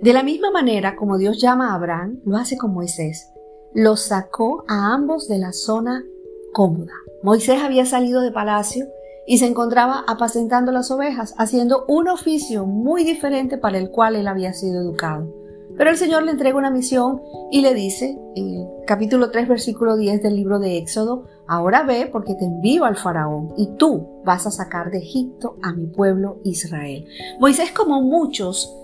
De la misma manera como Dios llama a Abraham, lo hace con Moisés. Lo sacó a ambos de la zona cómoda. Moisés había salido de palacio y se encontraba apacentando las ovejas, haciendo un oficio muy diferente para el cual él había sido educado. Pero el Señor le entrega una misión y le dice, en el capítulo 3, versículo 10 del libro de Éxodo, ahora ve porque te envío al faraón y tú vas a sacar de Egipto a mi pueblo Israel. Moisés, como muchos,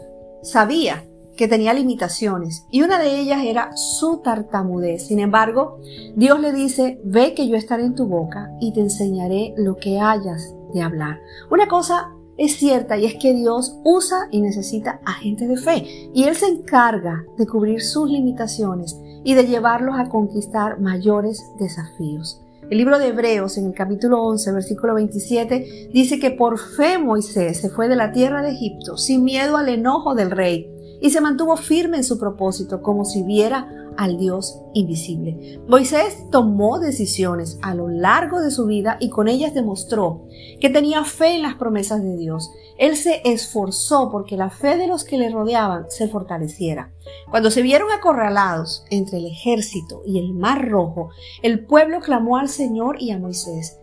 sabía que tenía limitaciones y una de ellas era su tartamudez. Sin embargo, Dios le dice, ve que yo estaré en tu boca y te enseñaré lo que hayas de hablar. Una cosa es cierta y es que Dios usa y necesita a gente de fe y Él se encarga de cubrir sus limitaciones y de llevarlos a conquistar mayores desafíos. El libro de Hebreos en el capítulo 11, versículo 27, dice que por fe Moisés se fue de la tierra de Egipto sin miedo al enojo del rey y se mantuvo firme en su propósito como si viera al Dios invisible. Moisés tomó decisiones a lo largo de su vida y con ellas demostró que tenía fe en las promesas de Dios. Él se esforzó porque la fe de los que le rodeaban se fortaleciera. Cuando se vieron acorralados entre el ejército y el mar rojo, el pueblo clamó al Señor y a Moisés.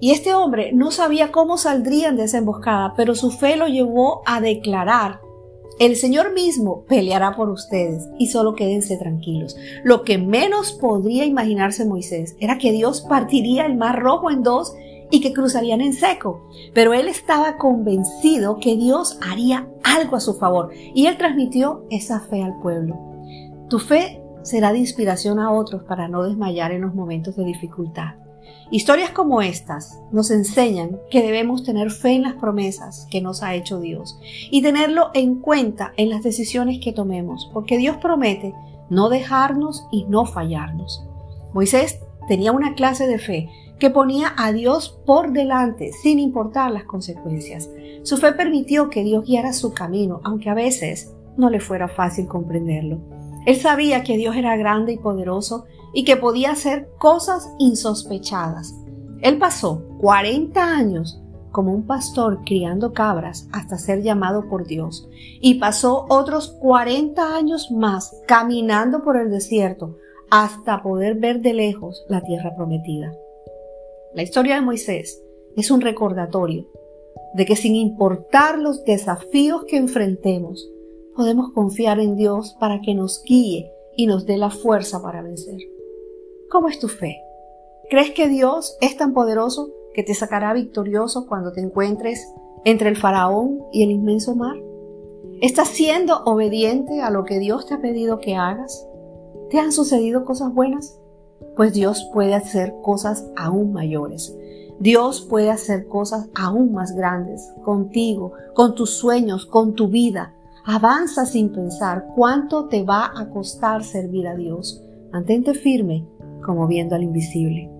Y este hombre no sabía cómo saldrían de esa emboscada, pero su fe lo llevó a declarar el Señor mismo peleará por ustedes y solo quédense tranquilos. Lo que menos podría imaginarse Moisés era que Dios partiría el mar rojo en dos y que cruzarían en seco. Pero él estaba convencido que Dios haría algo a su favor y él transmitió esa fe al pueblo. Tu fe será de inspiración a otros para no desmayar en los momentos de dificultad. Historias como estas nos enseñan que debemos tener fe en las promesas que nos ha hecho Dios y tenerlo en cuenta en las decisiones que tomemos, porque Dios promete no dejarnos y no fallarnos. Moisés tenía una clase de fe que ponía a Dios por delante sin importar las consecuencias. Su fe permitió que Dios guiara su camino, aunque a veces no le fuera fácil comprenderlo. Él sabía que Dios era grande y poderoso y que podía hacer cosas insospechadas. Él pasó 40 años como un pastor criando cabras hasta ser llamado por Dios y pasó otros 40 años más caminando por el desierto hasta poder ver de lejos la tierra prometida. La historia de Moisés es un recordatorio de que sin importar los desafíos que enfrentemos, podemos confiar en Dios para que nos guíe y nos dé la fuerza para vencer. ¿Cómo es tu fe? ¿Crees que Dios es tan poderoso que te sacará victorioso cuando te encuentres entre el faraón y el inmenso mar? ¿Estás siendo obediente a lo que Dios te ha pedido que hagas? ¿Te han sucedido cosas buenas? Pues Dios puede hacer cosas aún mayores. Dios puede hacer cosas aún más grandes contigo, con tus sueños, con tu vida. Avanza sin pensar cuánto te va a costar servir a Dios. Mantente firme como viendo al invisible.